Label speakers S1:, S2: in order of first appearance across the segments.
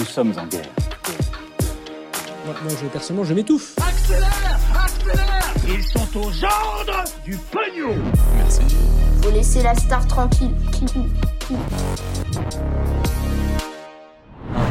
S1: Nous sommes en guerre.
S2: Moi, moi, je, personnellement, je m'étouffe.
S3: Accélère Accélère Ils sont aux ordres du pognon
S4: Faut laisser la star tranquille.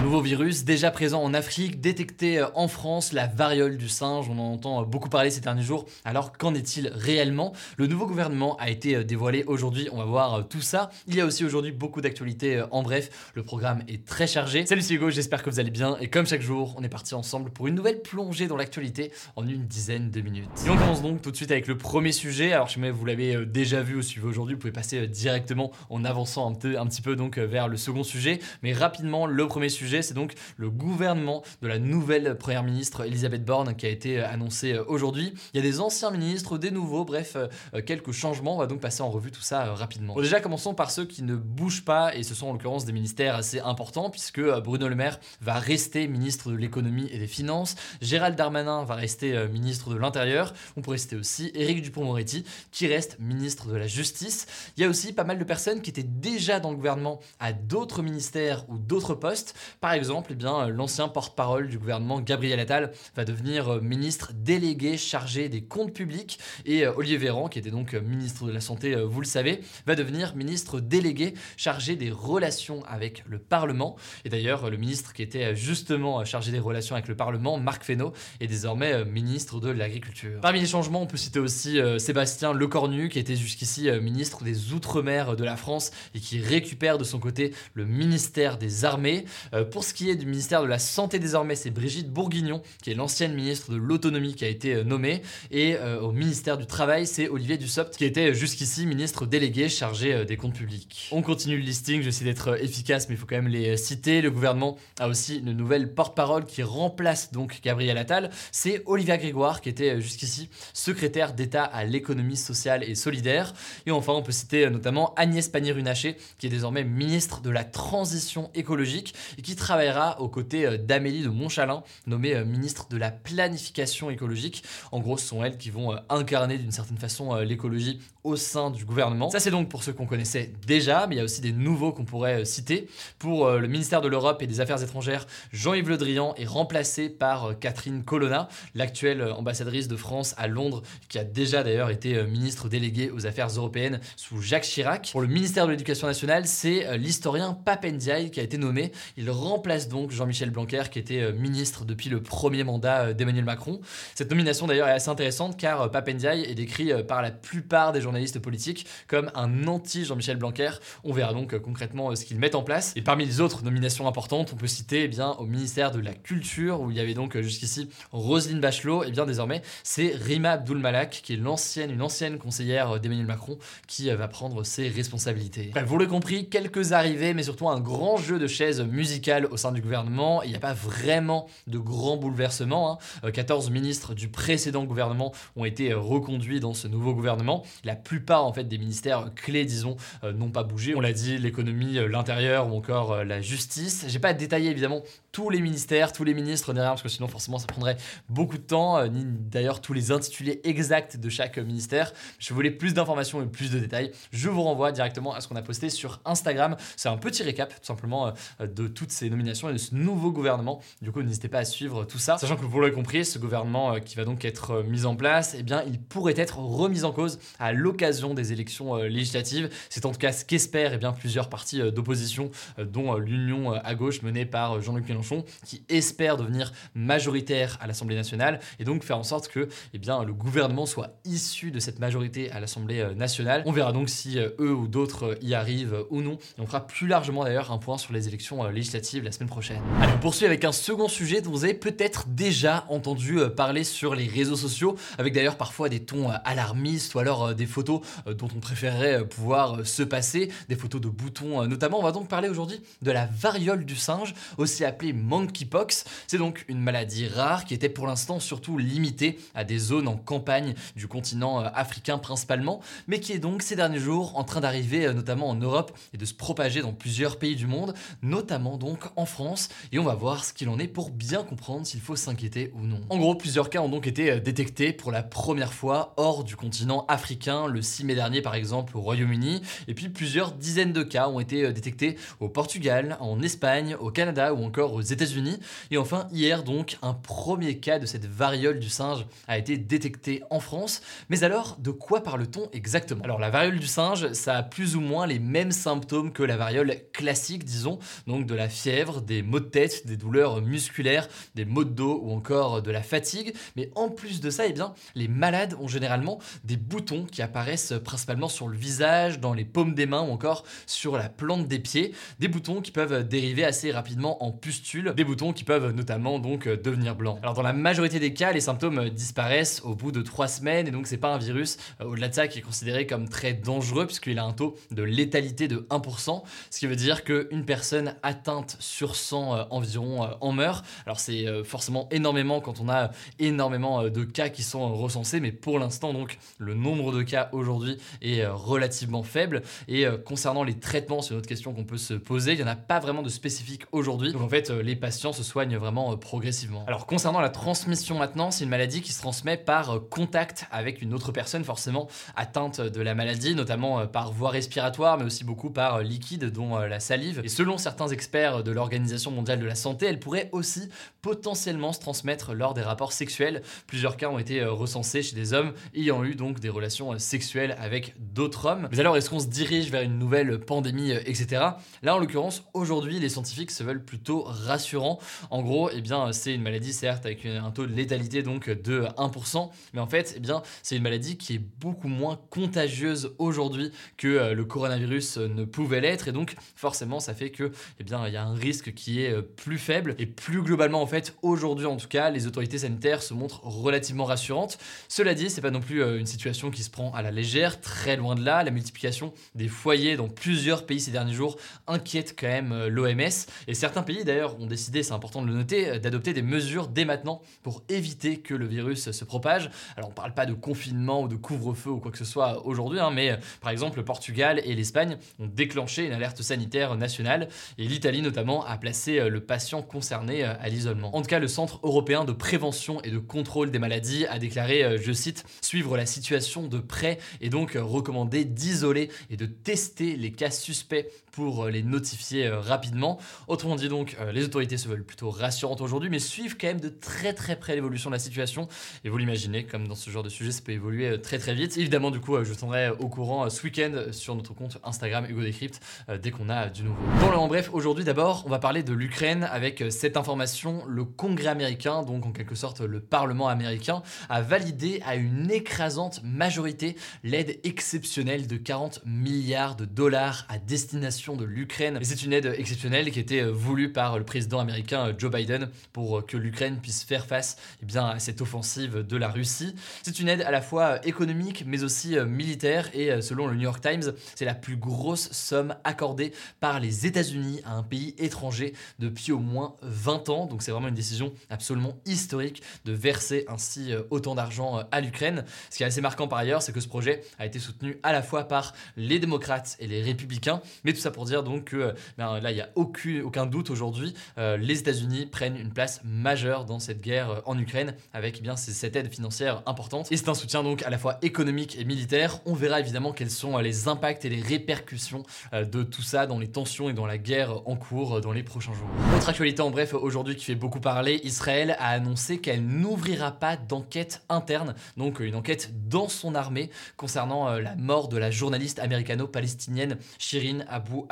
S5: Nouveau virus déjà présent en Afrique, détecté euh, en France, la variole du singe. On en entend euh, beaucoup parler ces derniers jours. Alors qu'en est-il réellement? Le nouveau gouvernement a été euh, dévoilé aujourd'hui. On va voir tout ça. Il y a aussi aujourd'hui beaucoup d'actualités. En bref, le programme est très chargé. Salut, c'est Hugo. J'espère que vous allez bien. Et comme chaque jour, on est parti ensemble pour une nouvelle plongée dans l'actualité en une dizaine de minutes. Et on commence donc tout de suite avec le premier sujet. Alors, je sais vous l'avez déjà vu ou suivi aujourd'hui, vous pouvez passer directement en avançant un, peu, un petit peu donc vers le second sujet. Mais rapidement, le premier sujet, c'est donc le gouvernement de la nouvelle première ministre Elisabeth Borne qui a été annoncé aujourd'hui. Il y a des anciens ministres, des nouveaux, bref, euh, quelques changements. On va donc passer en revue tout ça euh, rapidement. Déjà, commençons par ceux qui ne bougent pas, et ce sont en l'occurrence des ministères assez importants, puisque euh, Bruno Le Maire va rester ministre de l'économie et des finances, Gérald Darmanin va rester ministre de l'Intérieur, on pourrait citer aussi Éric Dupont-Moretti, qui reste ministre de la Justice. Il y a aussi pas mal de personnes qui étaient déjà dans le gouvernement à d'autres ministères ou d'autres postes. Par exemple, eh l'ancien porte-parole du gouvernement Gabriel Attal va devenir euh, ministre délégué chargé des comptes publics et euh, Olivier Véran, qui était donc euh, ministre de la Santé, vous le savez, va devenir ministre délégué chargé des relations avec le Parlement. Et d'ailleurs, le ministre qui était justement chargé des relations avec le Parlement, Marc Fesneau, est désormais ministre de l'Agriculture. Parmi les changements, on peut citer aussi Sébastien Lecornu, qui était jusqu'ici ministre des Outre-mer de la France et qui récupère de son côté le ministère des Armées. Pour ce qui est du ministère de la Santé désormais, c'est Brigitte Bourguignon, qui est l'ancienne ministre de l'Autonomie qui a été euh, nommée. Et euh, au ministère du Travail, c'est Olivier Dussopt, qui était jusqu'ici ministre délégué chargé euh, des comptes publics. On continue le listing, je vais essayer d'être efficace, mais il faut quand même les citer. Le gouvernement a aussi une nouvelle porte-parole qui remplace donc Gabriel Attal. C'est Olivia Grégoire, qui était jusqu'ici secrétaire d'État à l'économie sociale et solidaire. Et enfin, on peut citer notamment Agnès Pannier-Runacher, qui est désormais ministre de la transition écologique et qui travaillera aux côtés euh, d'Amélie de Montchalin, nommée euh, ministre de la planification écologique. En gros, ce sont elles qui vont euh, incarner d'une certaine façon l'écologie au sein du gouvernement. Ça c'est donc pour ceux qu'on connaissait déjà, mais il y a aussi des nouveaux qu'on pourrait citer. Pour le ministère de l'Europe et des Affaires étrangères, Jean-Yves Le Drian est remplacé par Catherine Colonna, l'actuelle ambassadrice de France à Londres, qui a déjà d'ailleurs été ministre déléguée aux Affaires européennes sous Jacques Chirac. Pour le ministère de l'Éducation nationale, c'est l'historien Papendiaï qui a été nommé. Il remplace donc Jean-Michel Blanquer qui était euh, ministre depuis le premier mandat euh, d'Emmanuel Macron. Cette nomination d'ailleurs est assez intéressante car euh, Papendiaï est décrit par la plupart des journalistes politiques comme un anti-Jean-Michel Blanquer. On verra donc concrètement ce qu'ils mettent en place. Et parmi les autres nominations importantes, on peut citer eh bien, au ministère de la Culture où il y avait donc jusqu'ici Roselyne Bachelot. Et eh bien désormais, c'est Rima Abdul-Malak qui est l'ancienne, une ancienne conseillère d'Emmanuel Macron qui va prendre ses responsabilités. vous l'avez compris, quelques arrivées mais surtout un grand jeu de chaises musicales au sein du gouvernement. Il n'y a pas vraiment de grands bouleversements. 14 hein. euh, ministres du précédent gouvernement ont été euh, reconduits dans ce nouveau gouvernement. La plupart en fait des ministères clés, disons, euh, n'ont pas bougé. On l'a dit, l'économie, l'intérieur ou encore la justice. J'ai pas détaillé évidemment tous les ministères, tous les ministres derrière, parce que sinon forcément ça prendrait beaucoup de temps, ni d'ailleurs tous les intitulés exacts de chaque ministère. Je voulais plus d'informations et plus de détails. Je vous renvoie directement à ce qu'on a posté sur Instagram. C'est un petit récap tout simplement de toutes ces nominations et de ce nouveau gouvernement. Du coup, n'hésitez pas à suivre tout ça. Sachant que vous l'avez compris, ce gouvernement euh, qui va donc être euh, mis en place, eh bien, il pourrait être remis en cause à l'occasion des élections euh, législatives. C'est en tout cas ce qu'espèrent eh plusieurs partis d'opposition, dont l'Union à gauche menée par Jean-Luc Mélenchon, qui espère devenir majoritaire à l'Assemblée nationale et donc faire en sorte que eh bien, le gouvernement soit issu de cette majorité à l'Assemblée nationale. On verra donc si eux ou d'autres y arrivent ou non. On fera plus largement d'ailleurs un point sur les élections législatives la semaine prochaine. Allez, on poursuit avec un second sujet dont vous avez peut-être déjà entendu euh, parler sur les réseaux sociaux, avec d'ailleurs parfois des tons euh, alarmistes ou alors euh, des photos dont on préférerait pouvoir se passer, des photos de boutons notamment. On va donc parler aujourd'hui de la variole du singe, aussi appelée monkeypox. C'est donc une maladie rare qui était pour l'instant surtout limitée à des zones en campagne du continent africain principalement, mais qui est donc ces derniers jours en train d'arriver notamment en Europe et de se propager dans plusieurs pays du monde, notamment donc en France. Et on va voir ce qu'il en est pour bien comprendre s'il faut s'inquiéter ou non. En gros, plusieurs cas ont donc été euh, détectés pour la première fois hors du continent africain, le 6 mai dernier par exemple au Royaume-Uni, et puis plusieurs dizaines de cas ont été euh, détectés au Portugal, en Espagne, au Canada ou encore aux États-Unis. Et enfin, hier donc, un premier cas de cette variole du singe a été détecté en France. Mais alors, de quoi parle-t-on exactement? Alors, la variole du singe, ça a plus ou moins les mêmes symptômes que la variole classique, disons, donc de la fièvre, des maux de tête, des douleurs musculaires, des maux de dos ou encore de la fatigue. Mais en plus de ça, eh bien, les malades ont généralement des boutons qui apparaissent principalement sur le visage, dans les paumes des mains ou encore sur la plante des pieds. Des boutons qui peuvent dériver assez rapidement en pustules, des boutons qui peuvent notamment donc devenir blancs. Alors dans la majorité des cas, les symptômes disparaissent au bout de trois semaines et donc c'est pas un virus euh, au-delà de ça qui est considéré comme très dangereux puisqu'il a un taux de létalité de 1%, ce qui veut dire qu'une personne atteinte sur 100 euh, environ euh, en meurt. Alors c'est forcément énormément quand on a énormément de cas qui sont recensés, mais pour l'instant donc le nombre de cas aujourd'hui est relativement faible. Et concernant les traitements, c'est une autre question qu'on peut se poser, il n'y en a pas vraiment de spécifique aujourd'hui. Donc en fait les patients se soignent vraiment progressivement. Alors concernant la transmission maintenant, c'est une maladie qui se transmet par contact avec une autre personne forcément atteinte de la maladie, notamment par voie respiratoire, mais aussi beaucoup par liquide dont la salive. Et selon certains experts de l'Organisation mondiale de la santé, elle pourrait aussi potentiellement se transmettre lors des rapports sexuels. Plusieurs cas ont été euh, recensés chez des hommes ayant eu donc des relations euh, sexuelles avec d'autres hommes. Mais alors, est-ce qu'on se dirige vers une nouvelle pandémie, euh, etc. Là, en l'occurrence, aujourd'hui, les scientifiques se veulent plutôt rassurants. En gros, eh bien, c'est une maladie, certes, avec un taux de létalité donc de 1%, mais en fait, eh bien, c'est une maladie qui est beaucoup moins contagieuse aujourd'hui que le coronavirus ne pouvait l'être, et donc forcément, ça fait que, eh bien, il y a un risque qui est plus faible et plus globalement, en fait, aujourd'hui en tout cas, les autorités sanitaires se montrent relativement rassurantes. Cela dit, c'est pas non plus euh, une situation qui se prend à la légère, très loin de là. La multiplication des foyers dans plusieurs pays ces derniers jours inquiète quand même euh, l'OMS. Et certains pays d'ailleurs ont décidé, c'est important de le noter, euh, d'adopter des mesures dès maintenant pour éviter que le virus se propage. Alors on parle pas de confinement ou de couvre-feu ou quoi que ce soit aujourd'hui, hein, mais par exemple le Portugal et l'Espagne ont déclenché une alerte sanitaire nationale et l'Italie notamment a placé le patient concerné à l'isolement. En tout cas, le Centre européen de prévention et de contrôle des maladies a déclaré, euh, je cite, suivre la situation de près et donc euh, recommander d'isoler et de tester les cas suspects pour euh, les notifier euh, rapidement. Autrement dit donc, euh, les autorités se veulent plutôt rassurantes aujourd'hui, mais suivent quand même de très très près l'évolution de la situation. Et vous l'imaginez, comme dans ce genre de sujet, ça peut évoluer très très vite. Évidemment, du coup, je tiendrai au courant ce week-end sur notre compte Instagram Hugo Decrypt dès qu'on a du nouveau. Bon, en bref, aujourd'hui d'abord, on va parler de l'Ukraine avec cette information. Le Congrès américain, donc en quelque sorte le Parlement américain, a validé à une écrasante majorité l'aide exceptionnelle de 40 milliards de dollars à destination de l'Ukraine. Et c'est une aide exceptionnelle qui était euh, voulue par le président américain euh, Joe Biden pour euh, que l'Ukraine puisse faire face eh bien, à cette offensive de la Russie. C'est une aide à la fois économique mais aussi militaire et selon le New York Times, c'est la plus grosse somme accordée par les États-Unis à un pays étranger depuis au moins 20 ans. Donc c'est vraiment une décision absolument historique de verser ainsi autant d'argent à l'Ukraine. Ce qui est assez marquant par ailleurs, c'est que ce projet a été soutenu à la fois par les démocrates et les républicains, mais tout ça pour dire donc que ben, là, il n'y a aucun doute aujourd'hui, euh, les États-Unis prennent une place majeure dans cette guerre euh, en Ukraine avec eh bien cette aide financière importante. Et c'est un soutien donc à la fois économique et militaire. On verra évidemment quels sont euh, les impacts et les répercussions de tout ça dans les tensions et dans la guerre en cours dans les prochains jours. Autre actualité en bref aujourd'hui qui fait beaucoup parler, Israël a annoncé qu'elle n'ouvrira pas d'enquête interne, donc une enquête dans son armée concernant la mort de la journaliste américano-palestinienne Shirin Abu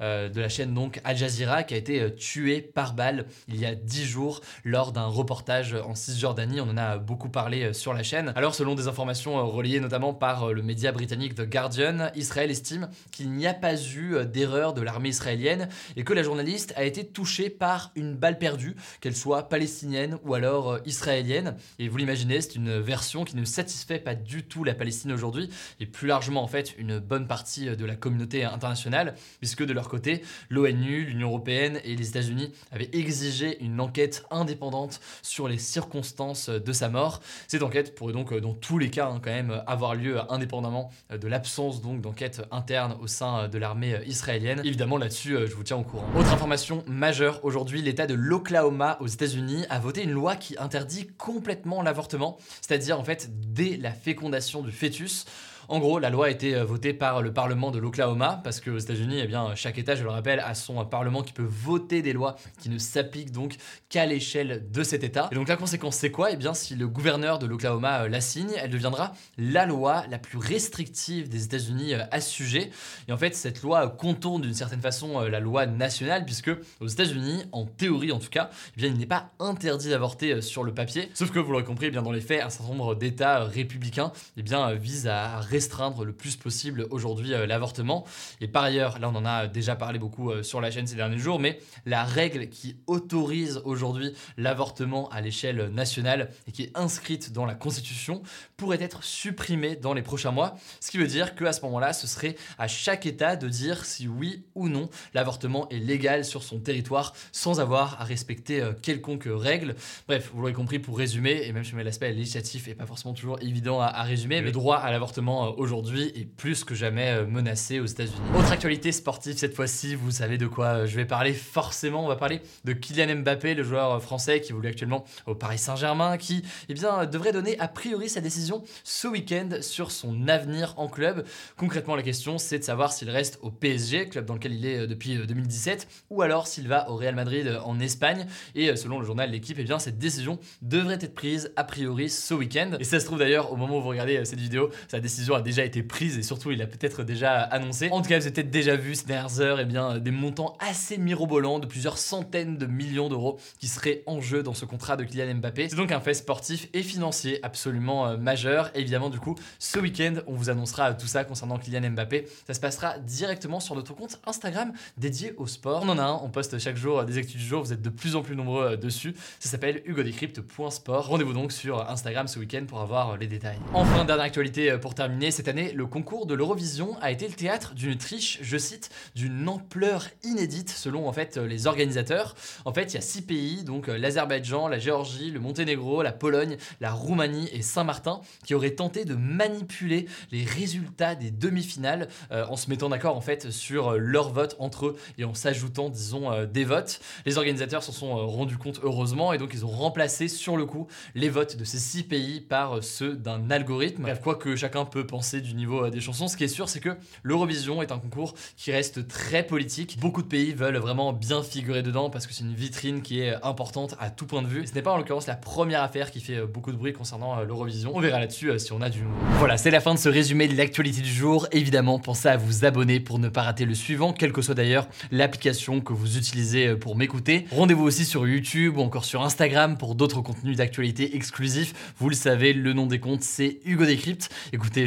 S5: euh, de la chaîne donc Al Jazeera qui a été euh, tué par balle il y a 10 jours lors d'un reportage en Cisjordanie. On en a beaucoup parlé euh, sur la chaîne. Alors selon des informations relayées notamment par le média britannique The Guardian, Israël estime qu'il n'y a pas eu d'erreur de l'armée israélienne et que la journaliste a été touché par une balle perdue, qu'elle soit palestinienne ou alors euh, israélienne. Et vous l'imaginez, c'est une version qui ne satisfait pas du tout la Palestine aujourd'hui, et plus largement en fait une bonne partie de la communauté internationale, puisque de leur côté, l'ONU, l'Union européenne et les États-Unis avaient exigé une enquête indépendante sur les circonstances de sa mort. Cette enquête pourrait donc dans tous les cas hein, quand même avoir lieu indépendamment de l'absence d'enquête interne au sein de l'armée israélienne. Évidemment là-dessus, je vous tiens au courant. Autre information majeure aujourd'hui, l'État de l'Oklahoma aux États-Unis a voté une loi qui interdit complètement l'avortement, c'est-à-dire en fait dès la fécondation du fœtus. En gros, la loi a été euh, votée par le Parlement de l'Oklahoma, parce qu'aux États-Unis, eh chaque État, je le rappelle, a son Parlement qui peut voter des lois qui ne s'appliquent donc qu'à l'échelle de cet État. Et donc la conséquence, c'est quoi? Eh bien, si le gouverneur de l'Oklahoma euh, la signe, elle deviendra la loi la plus restrictive des États-Unis euh, à ce sujet. Et en fait, cette loi contourne d'une certaine façon la loi nationale, puisque aux États-Unis, en théorie en tout cas, eh bien, il n'est pas interdit d'avorter sur le papier. Sauf que vous l'aurez compris, eh bien, dans les faits, un certain nombre d'États républicains eh bien, visent à restreindre le plus possible aujourd'hui euh, l'avortement. Et par ailleurs, là on en a déjà parlé beaucoup euh, sur la chaîne ces derniers jours, mais la règle qui autorise aujourd'hui l'avortement à l'échelle nationale et qui est inscrite dans la Constitution pourrait être supprimée dans les prochains mois. Ce qui veut dire qu'à ce moment-là, ce serait à chaque État de dire si oui ou non l'avortement est légal sur son territoire sans avoir à respecter euh, quelconque règle. Bref, vous l'aurez compris pour résumer, et même si l'aspect législatif n'est pas forcément toujours évident à, à résumer, le droit à l'avortement euh, aujourd'hui est plus que jamais euh, menacé aux États-Unis. Autre actualité sportive cette fois-ci, vous savez de quoi euh, je vais parler forcément. On va parler de Kylian Mbappé, le joueur français qui évolue actuellement au Paris Saint-Germain, qui eh bien, devrait donner a priori sa décision ce week-end sur son avenir en club. Concrètement, la question c'est de savoir s'il reste au PSG, club dans lequel il est depuis 2017, ou alors s'il va au Real Madrid en Espagne. Et selon le journal L'équipe, eh cette décision devrait être prise a priori ce week-end. Et ça se trouve d'ailleurs, au moment où vous regardez cette vidéo, sa décision déjà été prise et surtout il a peut-être déjà annoncé. En tout cas, vous avez peut-être déjà vu ces dernières heures eh bien, des montants assez mirobolants de plusieurs centaines de millions d'euros qui seraient en jeu dans ce contrat de Kylian Mbappé. C'est donc un fait sportif et financier absolument euh, majeur. évidemment, du coup, ce week-end, on vous annoncera tout ça concernant Kylian Mbappé. Ça se passera directement sur notre compte Instagram dédié au sport. On en a un, on poste chaque jour des actus du jour. Vous êtes de plus en plus nombreux euh, dessus. Ça s'appelle hugodecrypt.sport. Rendez-vous donc sur Instagram ce week-end pour avoir euh, les détails. Enfin, dernière actualité pour terminer. Cette année, le concours de l'Eurovision a été le théâtre d'une triche, je cite, d'une ampleur inédite selon en fait les organisateurs. En fait, il y a six pays, donc euh, l'Azerbaïdjan, la Géorgie, le Monténégro, la Pologne, la Roumanie et Saint-Martin, qui auraient tenté de manipuler les résultats des demi-finales euh, en se mettant d'accord en fait sur euh, leur vote entre eux et en s'ajoutant, disons, des votes. Les organisateurs s'en sont rendus compte heureusement et donc ils ont remplacé sur le coup les votes de ces six pays par ceux d'un algorithme. Bref, quoi chacun peut penser du niveau euh, des chansons. Ce qui est sûr, c'est que l'Eurovision est un concours qui reste très politique. Beaucoup de pays veulent vraiment bien figurer dedans parce que c'est une vitrine qui est importante à tout point de vue. ce n'est pas en l'occurrence la première affaire qui fait euh, beaucoup de bruit concernant euh, l'Eurovision. On verra là-dessus si on a du. Voilà, c'est la fin de ce résumé de l'actualité du jour. Évidemment, pensez à vous abonner pour ne pas rater le suivant, quelle que soit d'ailleurs l'application que vous utilisez pour m'écouter. Rendez-vous aussi sur YouTube ou encore sur Instagram pour d'autres contenus d'actualité exclusifs. Vous le savez, le nom des comptes, c'est Hugo Décrypte. Écoutez,